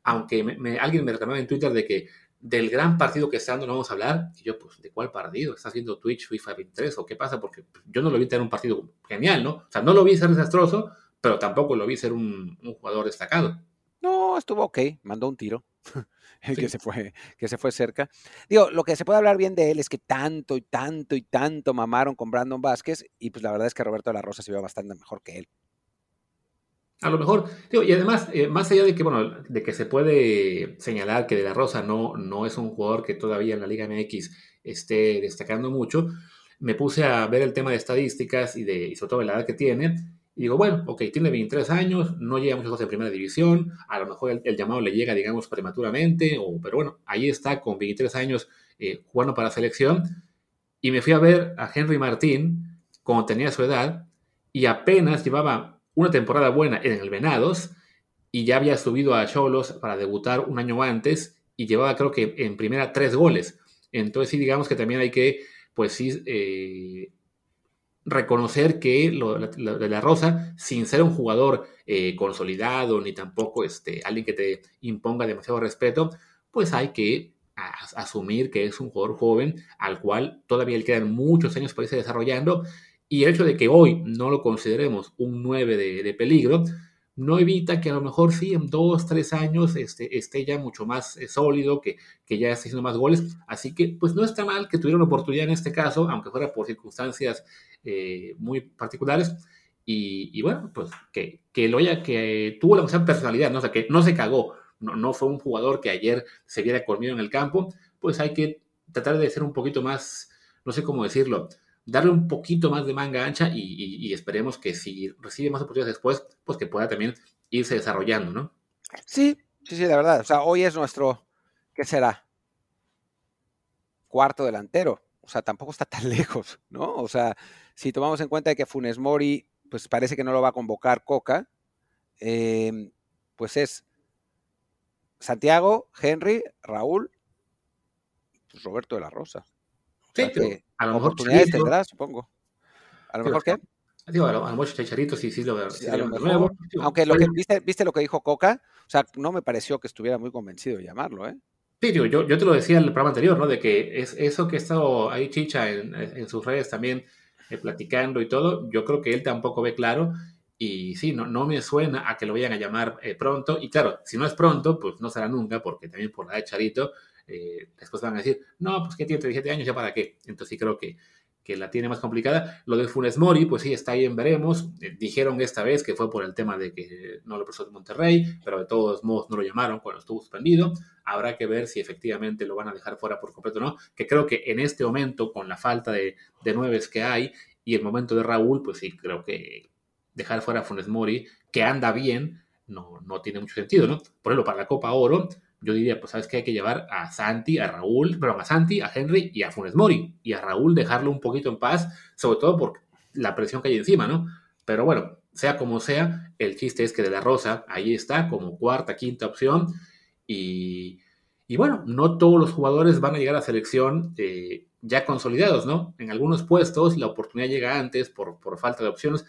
aunque alguien me reclamaba en Twitter de que del gran partido que está dando no vamos a hablar. Y yo, pues, ¿de cuál partido? ¿Estás viendo Twitch FIFA 23 o qué pasa? Porque yo no lo vi tener un partido genial, ¿no? O sea, no lo vi ser desastroso, pero tampoco lo vi ser un, jugador destacado. No, estuvo ok, mandó un tiro. que, se fue, que se fue cerca. Digo, lo que se puede hablar bien de él es que tanto y tanto y tanto mamaron con Brandon Vázquez y pues la verdad es que Roberto de la Rosa se vio bastante mejor que él. A lo mejor, y además, eh, más allá de que, bueno, de que se puede señalar que De La Rosa no, no es un jugador que todavía en la Liga MX esté destacando mucho, me puse a ver el tema de estadísticas y, de, y sobre todo la edad que tiene, y digo, bueno, ok, tiene 23 años, no llega muchas cosas en primera división, a lo mejor el, llamado le llega, digamos, prematuramente, o, pero bueno, ahí está con 23 años eh, jugando para selección, y me fui a ver a Henry Martín cuando tenía su edad, y apenas llevaba una temporada buena en el Venados y ya había subido a Cholos para debutar un año antes y llevaba creo que en primera tres goles. Entonces sí digamos que también hay que pues sí eh, reconocer que lo, de la Rosa, sin ser un jugador eh, consolidado ni tampoco este, alguien que te imponga demasiado respeto, pues hay que asumir que es un jugador joven al cual todavía le quedan muchos años para irse desarrollando y el hecho de que hoy no lo consideremos un 9 de, peligro, no evita que a lo mejor sí en dos, tres años este, esté ya mucho más eh, sólido, que, que ya esté haciendo más goles. Así que pues no está mal que tuviera una oportunidad en este caso, aunque fuera por circunstancias eh, muy particulares. Y, bueno, pues que, que, lo haya, que tuvo la personalidad, ¿no? o sea, que no se cagó, no, no fue un jugador que ayer se viera conmigo en el campo, pues hay que tratar de ser un poquito más, no sé cómo decirlo, darle un poquito más de manga ancha y, esperemos que si recibe más oportunidades después, pues que pueda también irse desarrollando, ¿no? Sí, sí, sí, la verdad. O sea, hoy es nuestro, ¿qué será? Cuarto delantero. O sea, tampoco está tan lejos, ¿no? O sea, si tomamos en cuenta que Funes Mori, pues parece que no lo va a convocar Coca, em, pues es Santiago, Henry, Raúl, pues Roberto de la Rosa. Sí, a lo mejor oportunidades tendrá, supongo. A lo mejor qué. Digo, a lo, mejor Chicharito sí, sí, lo, sí, a lo mejor, Aunque lo que viste, viste lo que dijo Coca, o sea, no me pareció que estuviera muy convencido de llamarlo, ¿eh? Sí, yo, yo te lo decía en el programa anterior, ¿no? De que es eso que ha estado ahí Chicha en, en sus redes también eh, platicando y todo, yo creo que él tampoco ve claro Y sí, no, no me suena a que lo vayan a llamar eh, pronto. Y claro, si no es pronto, pues no será nunca, porque también por la de Charito, eh, después van a decir, no, pues que tiene 37 años, ya para qué. Entonces sí creo que, que la tiene más complicada. Lo de Funes Mori, pues sí, está ahí en veremos. Eh, dijeron esta vez que fue por el tema de que no lo prestó de Monterrey, pero de todos modos no lo llamaron cuando estuvo suspendido. Habrá que ver si efectivamente lo van a dejar fuera por completo o no. Que creo que en este momento, con la falta de, de nueves que hay y el momento de Raúl, pues sí, creo que dejar fuera a Funes Mori, que anda bien, no, no tiene mucho sentido, ¿no? Por ejemplo, para la Copa Oro, yo diría, pues sabes que hay que llevar a Santi, a Raúl, pero a Santi, a Henry y a Funes Mori. Y a Raúl dejarlo un poquito en paz, sobre todo por la presión que hay encima, ¿no? Pero bueno, sea como sea, el chiste es que De La Rosa ahí está como cuarta, quinta opción. Y, y bueno, no todos los jugadores van a llegar a selección eh, ya consolidados, ¿no? En algunos puestos la oportunidad llega antes por, por falta de opciones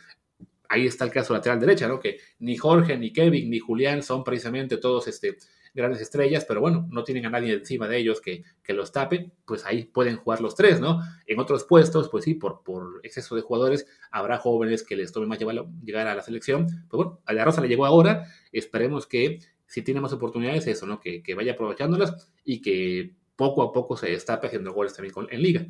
ahí está el caso lateral derecha, ¿no? Que ni Jorge, ni Kevin, ni Julián son precisamente todos este, grandes estrellas, pero bueno, no tienen a nadie encima de ellos que, que los tape, pues ahí pueden jugar los tres, ¿no? En otros puestos, pues sí, por, por exceso de jugadores, habrá jóvenes que les tome más llegar a la selección. Pues bueno, a la Rosa le llegó ahora, esperemos que si tiene más oportunidades, eso, ¿no? Que, que vaya aprovechándolas y que poco a poco se destape haciendo goles también en liga.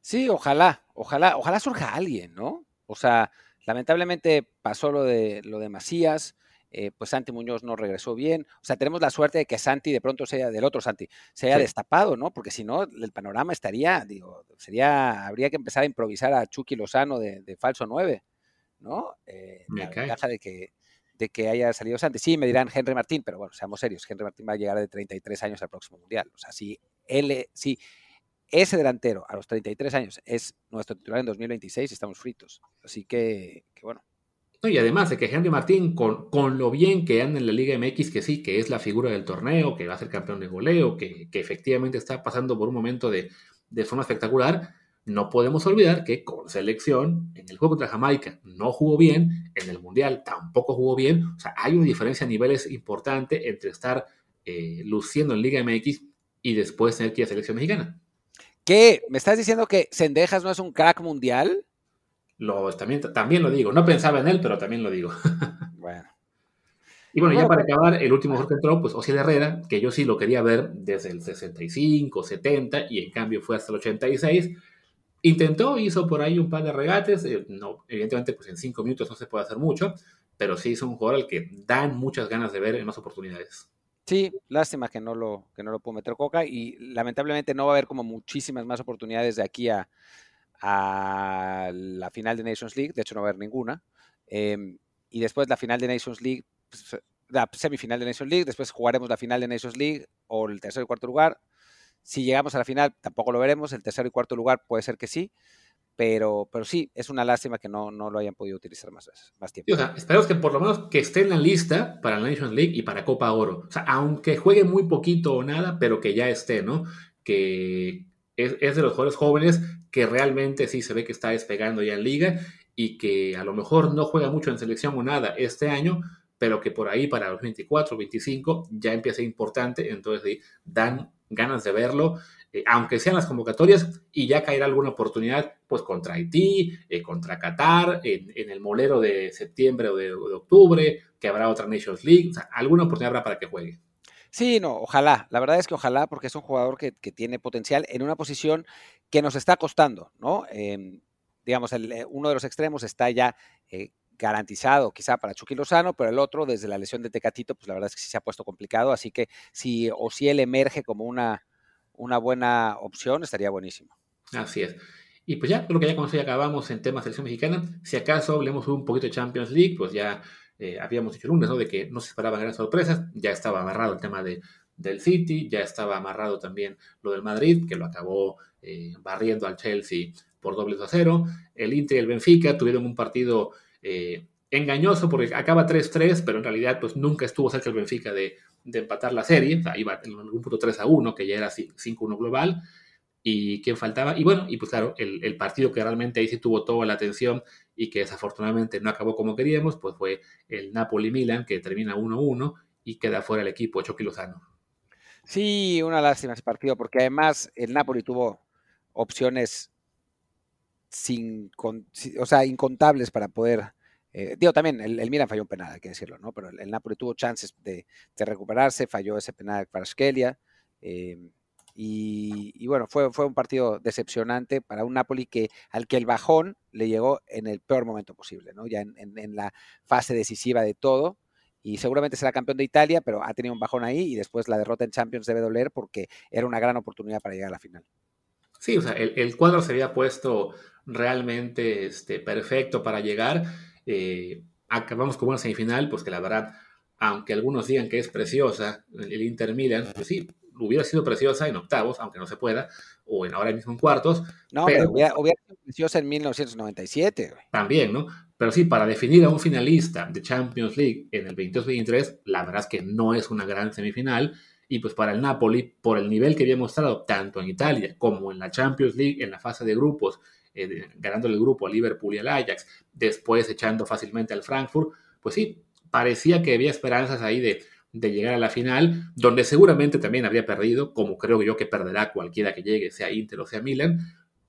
Sí, ojalá, ojalá, ojalá surja alguien, ¿no? O sea, Lamentablemente pasó lo de, lo de Macías, eh, pues Santi Muñoz no regresó bien. O sea, tenemos la suerte de que Santi de pronto sea, del otro Santi, se haya destapado, ¿no? Porque si no, el panorama estaría, digo, sería, habría que empezar a improvisar a Chucky Lozano de, falso 9, ¿no? Eh, la ventaja de que, de que haya salido Santi. Sí, me dirán Henry Martín, pero bueno, seamos serios, Henry Martín va a llegar de 33 años al próximo Mundial. O sea, si él, si ese delantero a los 33 años es nuestro titular en 2026, estamos fritos. Así que, bueno. Y además de que Henry Martín, con, con, lo bien que anda en la Liga MX, que sí, que es la figura del torneo, que va a ser campeón de goleo, que, efectivamente está pasando por un momento de, de, forma espectacular, no podemos olvidar que con selección, en el juego contra Jamaica no jugó bien, en el Mundial tampoco jugó bien, o sea, hay una diferencia a niveles importante entre estar eh, luciendo en Liga MX y después tener que ir a selección mexicana. ¿Qué? ¿Me estás diciendo que Sendejas no es un crack mundial? Lo, también, también lo digo. No pensaba en él, pero también lo digo. bueno. Y bueno, ya para acabar, el último jugador que entró, pues Ociel Herrera, que yo sí lo quería ver desde el 65, 70, y en cambio fue hasta el 86. Intentó, hizo por ahí un par de regates. Eh, no, evidentemente, pues en cinco minutos no se puede hacer mucho, pero sí es un jugador al que dan muchas ganas de ver en más oportunidades. Sí, lástima que no lo, que no lo pudo meter Coca y lamentablemente no va a haber como muchísimas más oportunidades de aquí a, la final de Nations League, de hecho no va a haber ninguna. Em, y después la final de Nations League, pues, la semifinal de Nations League, después jugaremos la final de Nations League o el tercer y cuarto lugar. Si llegamos a la final, tampoco lo veremos, el tercer y cuarto lugar puede ser que sí, pero, pero sí, es una lástima que no, no lo hayan podido utilizar más, más tiempo. o sea, esperemos que por lo menos que esté en la lista para la Nations League y para Copa Oro. O sea, aunque juegue muy poquito o nada, pero que ya esté, ¿no? Que es, de los jugadores jóvenes que realmente sí se ve que está despegando ya en liga y que a lo mejor no juega mucho en selección o nada este año, pero que por ahí para los 24, 25 ya empieza importante, entonces dan ganas de verlo eh, aunque sean las convocatorias, y ya caerá alguna oportunidad, pues contra Haití, eh, contra Qatar, en, el molero de septiembre o de, octubre, que habrá otra Nations League, o sea, alguna oportunidad habrá para que juegue. Sí, no, ojalá. La verdad es que ojalá, porque es un jugador que, tiene potencial en una posición que nos está costando, ¿no? Em, digamos, eh, uno de los extremos está ya garantizado quizá para Chucky Lozano, pero el otro, desde la lesión de Tecatito, pues la verdad es que sí se ha puesto complicado, así que si o si él emerge como una, una buena opción, estaría buenísimo. Así es. Y pues ya, creo que ya con eso ya acabamos en temas de selección mexicana. Si acaso hablemos un poquito de Champions League, pues ya eh, habíamos dicho el lunes, ¿no? De que no se esperaban grandes sorpresas. Ya estaba amarrado el tema de, del City, ya estaba amarrado también lo del Madrid, que lo acabó eh, barriendo al Chelsea por doble a cero. El Inter y el Benfica tuvieron un partido eh, engañoso porque acaba 3-3, pero en realidad pues nunca estuvo cerca el Benfica de, de empatar la serie, o sea, iba en algún punto 3 a 1, que ya era 5-1 global, y quién faltaba, y bueno, y pues claro, el, partido que realmente ahí sí tuvo toda la atención y que desafortunadamente no acabó como queríamos, pues fue el Napoli-Milan, que termina 1-1 y queda fuera el equipo Chucky Lozano. Sí, una lástima ese partido, porque además el Napoli tuvo opciones sin, o sea, incontables para poder Eh, digo, también el, el, Milan falló un penal, hay que decirlo, ¿no? Pero el, Napoli tuvo chances de, recuperarse, falló ese penal para Skelia. Eh, y, bueno, fue, fue un partido decepcionante para un Napoli que, al que el bajón le llegó en el peor momento posible, ¿no? Ya en, la fase decisiva de todo. Y seguramente será campeón de Italia, pero ha tenido un bajón ahí y después la derrota en Champions debe doler porque era una gran oportunidad para llegar a la final. Sí, o sea, el, el cuadro se había puesto realmente este, perfecto para llegar. Eh, acabamos con una semifinal, pues que la verdad, aunque algunos digan que es preciosa, el Inter Milan, pues sí, hubiera sido preciosa en octavos, aunque no se pueda, o en ahora mismo en cuartos. No, pero, hubiera, sido preciosa en 1997. También, ¿no? Pero sí, para definir a un finalista de Champions League en el 22-23, la verdad es que no es una gran semifinal. Y pues para el Napoli, por el nivel que había mostrado tanto en Italia como en la Champions League, en la fase de grupos, eh, ganando el grupo a Liverpool y al Ajax, después echando fácilmente al Frankfurt, pues sí, parecía que había esperanzas ahí de, de llegar a la final, donde seguramente también habría perdido, como creo yo que perderá cualquiera que llegue, sea Inter o sea Milan,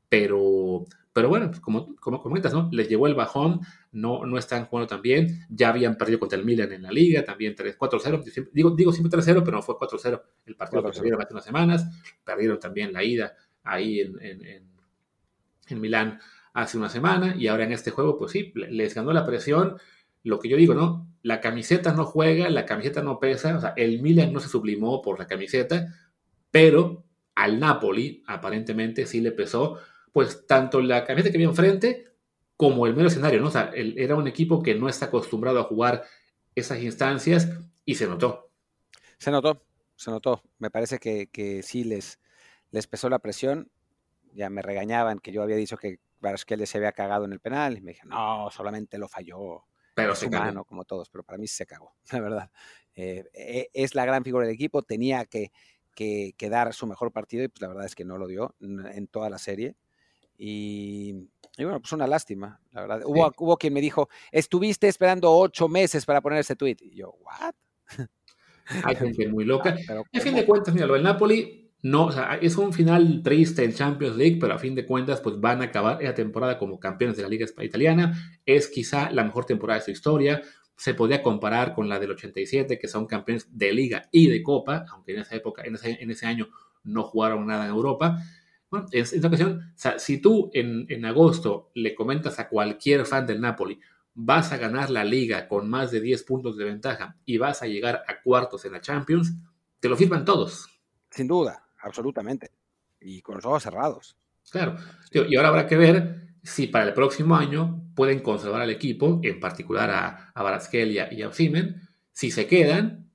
pero, pero bueno, pues como, como comentas, ¿no? Les llegó el bajón, no, no están jugando tan bien, ya habían perdido contra el Milan en la liga, también 3-4-0, digo, digo siempre 3-0, pero no fue 4-0 el partido que se hace unas semanas, perdieron también la ida ahí en, en en Milán hace una semana y ahora en este juego, pues sí, les ganó la presión. Lo que yo digo, ¿no? La camiseta no juega, la camiseta no pesa, o sea, el Milan no se sublimó por la camiseta, pero al Napoli aparentemente sí le pesó, pues tanto la camiseta que había enfrente como el mero escenario, ¿no? O sea, era un equipo que no está acostumbrado a jugar esas instancias y se notó. Se notó, se notó. Me parece que, sí les, les pesó la presión ya me regañaban que yo había dicho que Varasquel se había cagado en el penal y me dijeron, no, solamente lo falló. Pero es humano, como todos, pero para mí se cagó, la verdad. Eh, e, es la gran figura del equipo, tenía que, que, dar su mejor partido y pues la verdad es que no lo dio en toda la serie. Y, bueno, pues una lástima, la verdad. Hubo, hubo quien me dijo, estuviste esperando ocho meses para poner ese tweet. Y yo, ¿what? Hay gente muy loca. Ah, en fin de cuentas, mira, lo del Napoli no, o sea, es un final triste en Champions League, pero a fin de cuentas, pues van a acabar esa temporada como campeones de la Liga Italiana. Es quizá la mejor temporada de su historia. Se podría comparar con la del 87, que son campeones de Liga y de Copa, aunque en esa época, en ese, en ese año, no jugaron nada en Europa. Bueno, en esta ocasión, si tú en, en agosto le comentas a cualquier fan del Napoli, vas a ganar la Liga con más de 10 puntos de ventaja y vas a llegar a cuartos en la Champions, te lo firman todos. Sin duda, absolutamente. Y con los ojos cerrados. Claro. Y ahora habrá que ver si para el próximo año pueden conservar al equipo, en particular a, a y a Osimen. Si se quedan,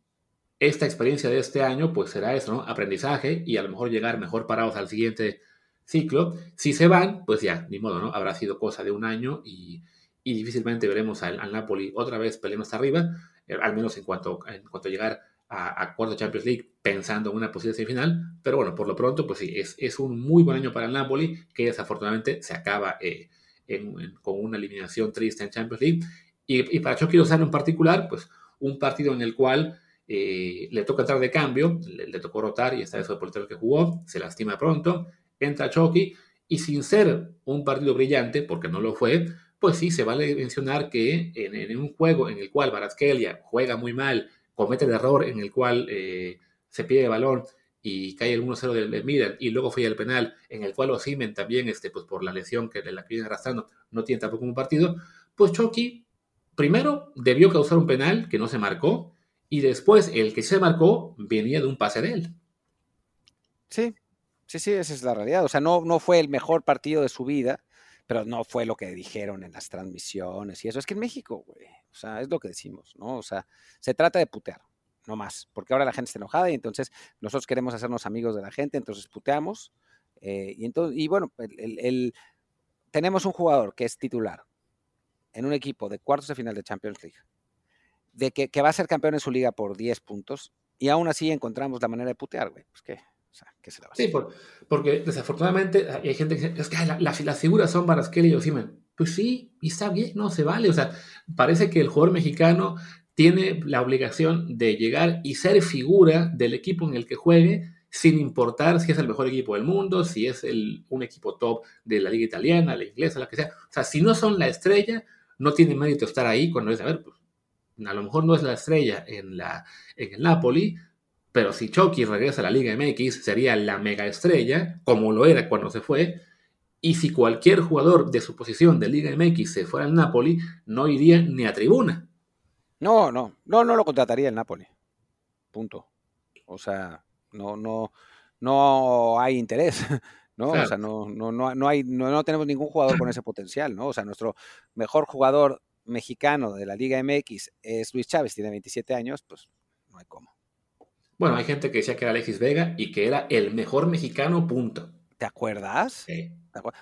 esta experiencia de este año pues será eso, ¿no? Aprendizaje y a lo mejor llegar mejor parados al siguiente ciclo. Si se van, pues ya, ni modo, ¿no? Habrá sido cosa de un año y, difícilmente veremos al, al, Napoli otra vez peleando hasta arriba, eh, al menos en cuanto, en cuanto a llegar a, cuarto Champions League pensando en una posible semifinal, pero bueno, por lo pronto, pues sí, es, es un muy buen año para el Napoli, que desafortunadamente se acaba eh, con una eliminación triste en Champions League. Y, para Chucky Lozano en particular, pues un partido en el cual eh, le toca entrar de cambio, le, tocó rotar y esta vez fue el portero que jugó, se lastima pronto, entra Chucky y sin ser un partido brillante, porque no lo fue, pues sí, se vale mencionar que en, un juego en el cual Barazkelia juega muy mal comete el error en el cual eh, se pide el balón y cae el 1-0 del, Milan y luego fue el penal en el cual Osimen también, este, pues por la lesión que la viene arrastrando, no tiene tampoco un partido, pues Chucky primero debió causar un penal que no se marcó y después el que se marcó venía de un pase de él. Sí, sí, sí, esa es la realidad. O sea, no, no fue el mejor partido de su vida, pero no fue lo que dijeron en las transmisiones y eso. Es que en México, güey, o sea, es lo que decimos, ¿no? O sea, se trata de putear, no más, porque ahora la gente está enojada y entonces nosotros queremos hacernos amigos de la gente, entonces puteamos. Eh, y, entonces, y bueno, el, tenemos un jugador que es titular en un equipo de cuartos de final de Champions League, de que, que va a ser campeón en su liga por 10 puntos, y aún así encontramos la manera de putear, güey. Pues qué, o sea, ¿qué se la va a Sí, porque desafortunadamente hay gente que dice, es que las figuras son Barasquel y Osimen. Pues sí, y está bien, no se vale. O sea, parece que el jugador mexicano tiene la obligación de llegar y ser figura del equipo en el que juegue, sin importar si es el mejor equipo del mundo, si es el, un equipo top de la liga italiana, la inglesa, la que sea. O sea, si no son la estrella, no tiene mérito estar ahí cuando es, a ver, pues, a lo mejor no es la estrella en, la, en el Napoli, pero si Chucky regresa a la Liga MX sería la mega estrella, como lo era cuando se fue, y si cualquier jugador de su posición de Liga MX se fuera al Napoli, no iría ni a tribuna. No, no, no, no lo contrataría el Napoli. Punto. O sea, no, no, no hay interés. ¿no? O sea, no, no, no, hay, no, tenemos ningún jugador con ese potencial, ¿no? O sea, nuestro mejor jugador mexicano de la Liga MX es Luis Chávez, tiene 27 años, pues no hay cómo. Bueno, hay gente que decía que era Alexis Vega y que era el mejor mexicano, punto. ¿Te acuerdas? Sí.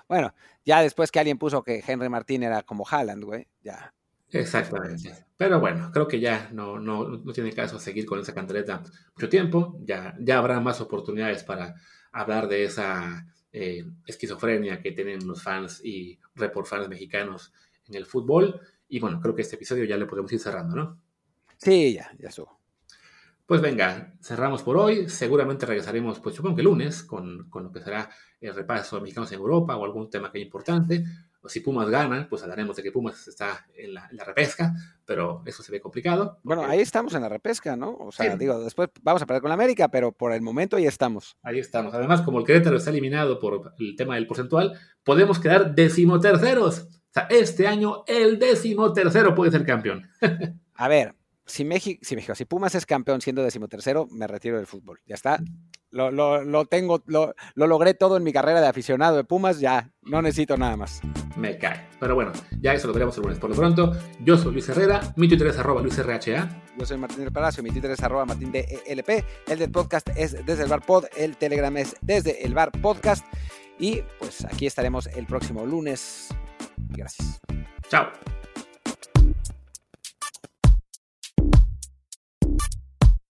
Bueno, ya después que alguien puso que Henry Martín era como Haaland, güey, ya. Exactamente. Pero bueno, creo que ya no, no, no tiene caso seguir con esa cantaleta mucho tiempo. Ya, ya habrá más oportunidades para hablar de esa eh, esquizofrenia que tienen los fans y report fans mexicanos en el fútbol. Y bueno, creo que este episodio ya le podemos ir cerrando, ¿no? Sí, ya, ya estuvo. Pues venga, cerramos por hoy. Seguramente regresaremos, pues supongo que lunes, con, con lo que será el repaso de mexicanos en Europa o algún tema que es importante. O si Pumas gana, pues hablaremos de que Pumas está en la, repesca, pero eso se ve complicado. Bueno, ahí estamos en la repesca, ¿no? O sea, digo, después vamos a perder con la América, pero por el momento ahí estamos. Ahí estamos. Además, como el Querétaro está eliminado por el tema del porcentual, podemos quedar decimoterceros. O sea, este año el decimotercero puede ser campeón. a ver, si México, si México, si Pumas es campeón siendo decimotercero, me retiro del fútbol. Ya está. Lo, lo, tengo, lo, lo, logré todo en mi carrera de aficionado de Pumas, ya no necesito nada más. Me cae. Pero bueno, ya eso lo veremos el lunes. Por lo pronto, yo soy Luis Herrera, mi Twitter es arroba LuisRHA. Yo soy Martín del Palacio, mi Twitter es arroba Martín de ELP. El del podcast es desde el bar pod, el Telegram es desde el bar podcast. Y pues aquí estaremos el próximo lunes. Gracias. Chao.